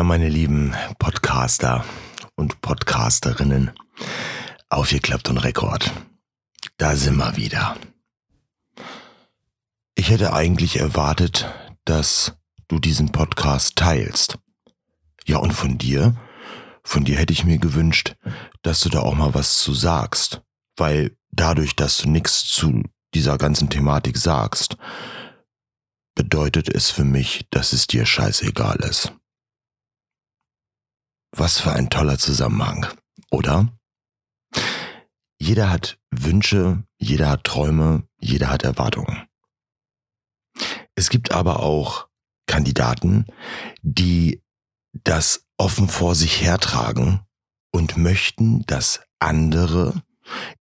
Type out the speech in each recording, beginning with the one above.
Ja, meine lieben Podcaster und Podcasterinnen, aufgeklappt und Rekord. Da sind wir wieder. Ich hätte eigentlich erwartet, dass du diesen Podcast teilst. Ja, und von dir? Von dir hätte ich mir gewünscht, dass du da auch mal was zu sagst. Weil dadurch, dass du nichts zu dieser ganzen Thematik sagst, bedeutet es für mich, dass es dir scheißegal ist. Was für ein toller Zusammenhang, oder? Jeder hat Wünsche, jeder hat Träume, jeder hat Erwartungen. Es gibt aber auch Kandidaten, die das offen vor sich hertragen und möchten, dass andere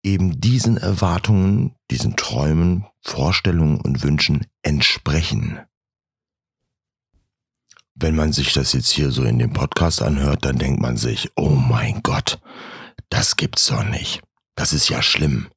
eben diesen Erwartungen, diesen Träumen, Vorstellungen und Wünschen entsprechen. Wenn man sich das jetzt hier so in dem Podcast anhört, dann denkt man sich, oh mein Gott, das gibt's doch nicht. Das ist ja schlimm.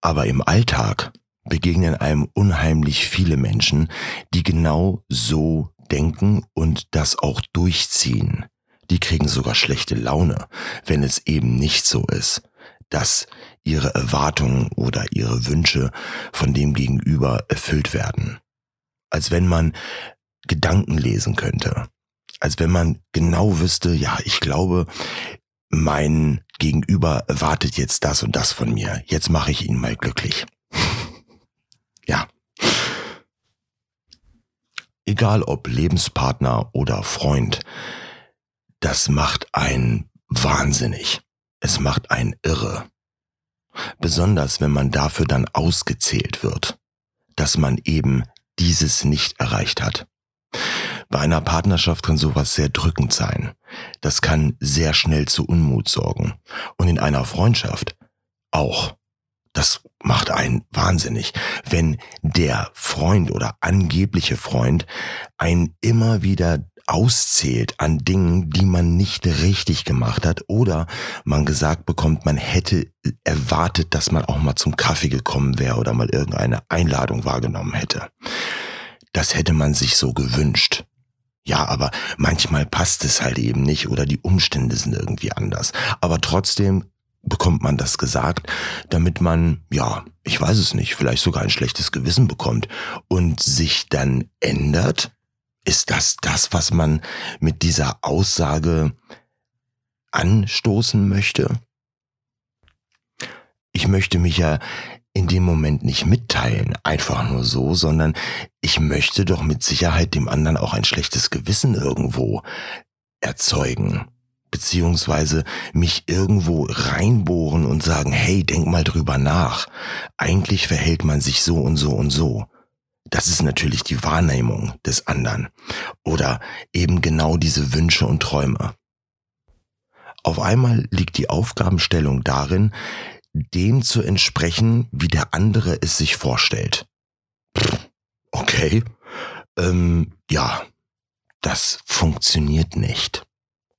Aber im Alltag begegnen einem unheimlich viele Menschen, die genau so denken und das auch durchziehen. Die kriegen sogar schlechte Laune, wenn es eben nicht so ist, dass ihre Erwartungen oder ihre Wünsche von dem Gegenüber erfüllt werden. Als wenn man Gedanken lesen könnte. Als wenn man genau wüsste, ja, ich glaube, mein Gegenüber erwartet jetzt das und das von mir. Jetzt mache ich ihn mal glücklich. ja. Egal ob Lebenspartner oder Freund, das macht einen wahnsinnig. Es macht einen irre. Besonders wenn man dafür dann ausgezählt wird, dass man eben dieses nicht erreicht hat. Bei einer Partnerschaft kann sowas sehr drückend sein. Das kann sehr schnell zu Unmut sorgen. Und in einer Freundschaft auch. Das macht einen wahnsinnig, wenn der Freund oder angebliche Freund einen immer wieder auszählt an Dingen, die man nicht richtig gemacht hat oder man gesagt bekommt, man hätte erwartet, dass man auch mal zum Kaffee gekommen wäre oder mal irgendeine Einladung wahrgenommen hätte das hätte man sich so gewünscht. Ja, aber manchmal passt es halt eben nicht oder die Umstände sind irgendwie anders. Aber trotzdem bekommt man das gesagt, damit man, ja, ich weiß es nicht, vielleicht sogar ein schlechtes Gewissen bekommt und sich dann ändert? Ist das das, was man mit dieser Aussage anstoßen möchte? Ich möchte mich ja in dem Moment nicht mitteilen, einfach nur so, sondern ich möchte doch mit Sicherheit dem anderen auch ein schlechtes Gewissen irgendwo erzeugen, beziehungsweise mich irgendwo reinbohren und sagen, hey, denk mal drüber nach. Eigentlich verhält man sich so und so und so. Das ist natürlich die Wahrnehmung des anderen oder eben genau diese Wünsche und Träume. Auf einmal liegt die Aufgabenstellung darin, dem zu entsprechen, wie der andere es sich vorstellt. Okay. Ähm, ja, das funktioniert nicht.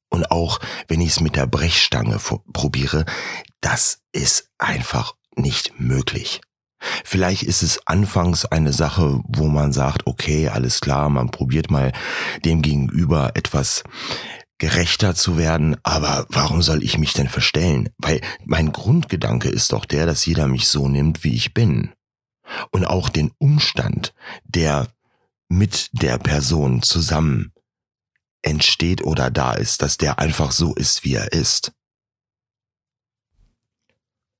Und auch wenn ich es mit der Brechstange probiere, das ist einfach nicht möglich. Vielleicht ist es anfangs eine Sache, wo man sagt, okay, alles klar, man probiert mal dem gegenüber etwas gerechter zu werden, aber warum soll ich mich denn verstellen? Weil mein Grundgedanke ist doch der, dass jeder mich so nimmt, wie ich bin. Und auch den Umstand, der mit der Person zusammen entsteht oder da ist, dass der einfach so ist, wie er ist.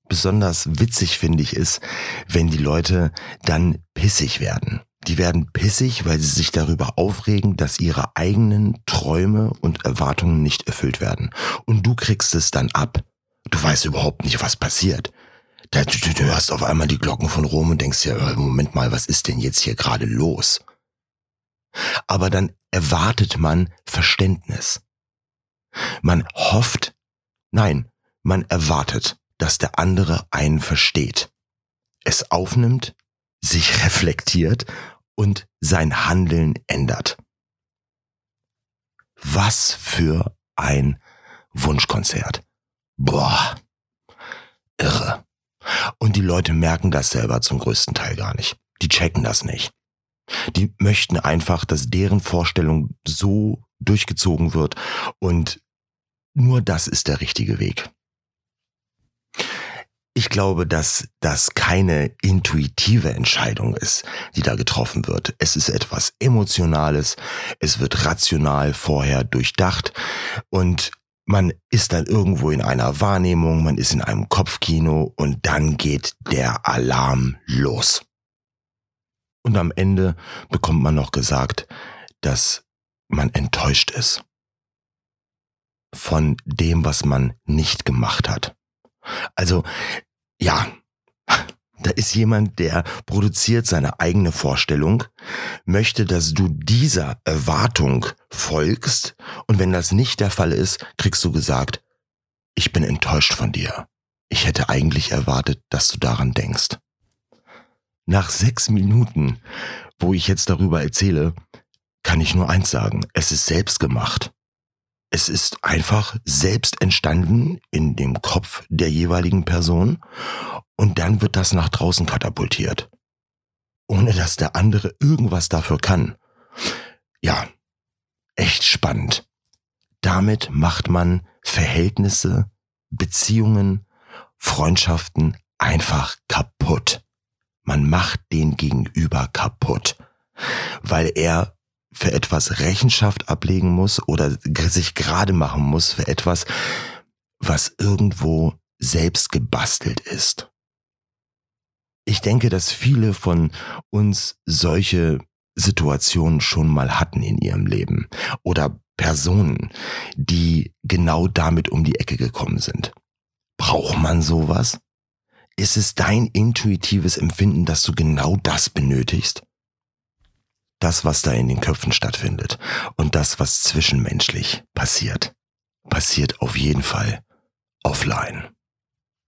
Besonders witzig finde ich es, wenn die Leute dann pissig werden. Die werden pissig, weil sie sich darüber aufregen, dass ihre eigenen Träume und Erwartungen nicht erfüllt werden. Und du kriegst es dann ab. Du weißt überhaupt nicht, was passiert. Du, du, du hörst auf einmal die Glocken von Rom und denkst ja, Moment mal, was ist denn jetzt hier gerade los? Aber dann erwartet man Verständnis. Man hofft, nein, man erwartet, dass der andere einen versteht, es aufnimmt, sich reflektiert und sein Handeln ändert. Was für ein Wunschkonzert. Boah, irre. Und die Leute merken das selber zum größten Teil gar nicht. Die checken das nicht. Die möchten einfach, dass deren Vorstellung so durchgezogen wird. Und nur das ist der richtige Weg. Ich glaube, dass das keine intuitive Entscheidung ist, die da getroffen wird. Es ist etwas Emotionales, es wird rational vorher durchdacht und man ist dann irgendwo in einer Wahrnehmung, man ist in einem Kopfkino und dann geht der Alarm los. Und am Ende bekommt man noch gesagt, dass man enttäuscht ist von dem, was man nicht gemacht hat. Also ja, da ist jemand, der produziert seine eigene Vorstellung, möchte, dass du dieser Erwartung folgst und wenn das nicht der Fall ist, kriegst du gesagt, ich bin enttäuscht von dir. Ich hätte eigentlich erwartet, dass du daran denkst. Nach sechs Minuten, wo ich jetzt darüber erzähle, kann ich nur eins sagen, es ist selbst gemacht. Es ist einfach selbst entstanden in dem Kopf der jeweiligen Person und dann wird das nach draußen katapultiert. Ohne dass der andere irgendwas dafür kann. Ja, echt spannend. Damit macht man Verhältnisse, Beziehungen, Freundschaften einfach kaputt. Man macht den Gegenüber kaputt, weil er für etwas Rechenschaft ablegen muss oder sich gerade machen muss für etwas, was irgendwo selbst gebastelt ist. Ich denke, dass viele von uns solche Situationen schon mal hatten in ihrem Leben oder Personen, die genau damit um die Ecke gekommen sind. Braucht man sowas? Ist es dein intuitives Empfinden, dass du genau das benötigst? Das, was da in den Köpfen stattfindet und das, was zwischenmenschlich passiert, passiert auf jeden Fall offline.